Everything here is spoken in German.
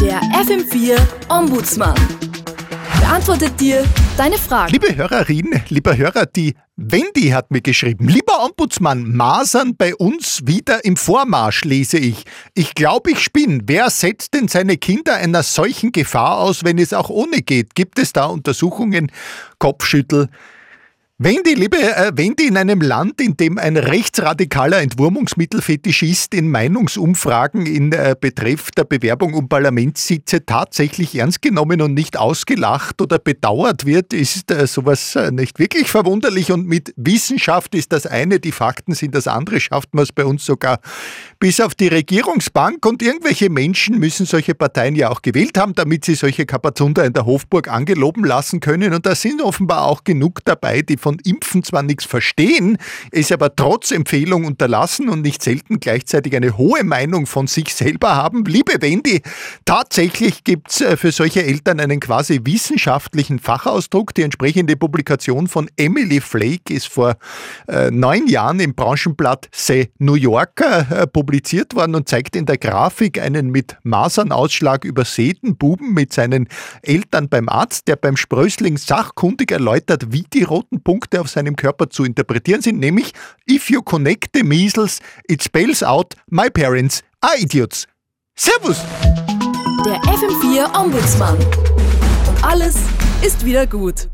Der FM4 Ombudsmann beantwortet dir deine Fragen. Liebe Hörerin, lieber Hörer, die Wendy hat mir geschrieben. Lieber Ombudsmann, Masern bei uns wieder im Vormarsch, lese ich. Ich glaube, ich spinne. Wer setzt denn seine Kinder einer solchen Gefahr aus, wenn es auch ohne geht? Gibt es da Untersuchungen? Kopfschüttel. Wenn die, liebe äh, wenn die in einem Land, in dem ein rechtsradikaler Entwurmungsmittelfetischist in Meinungsumfragen in äh, Betreff der Bewerbung um Parlamentssitze tatsächlich ernst genommen und nicht ausgelacht oder bedauert wird, ist äh, sowas äh, nicht wirklich verwunderlich. Und mit Wissenschaft ist das eine, die Fakten sind das andere, schafft man es bei uns sogar bis auf die Regierungsbank. Und irgendwelche Menschen müssen solche Parteien ja auch gewählt haben, damit sie solche Kapazunder in der Hofburg angeloben lassen können. Und da sind offenbar auch genug dabei, die von von Impfen zwar nichts verstehen, es aber trotz Empfehlung unterlassen und nicht selten gleichzeitig eine hohe Meinung von sich selber haben. Liebe Wendy, tatsächlich gibt es äh, für solche Eltern einen quasi wissenschaftlichen Fachausdruck. Die entsprechende Publikation von Emily Flake ist vor äh, neun Jahren im Branchenblatt The New Yorker äh, publiziert worden und zeigt in der Grafik einen mit Masernausschlag übersäten Buben mit seinen Eltern beim Arzt, der beim Sprössling sachkundig erläutert, wie die roten Punkte Punkte auf seinem Körper zu interpretieren sind, nämlich If you connect the measles, it spells out my parents are idiots. Servus! Der FM4 Ombudsmann. Und alles ist wieder gut.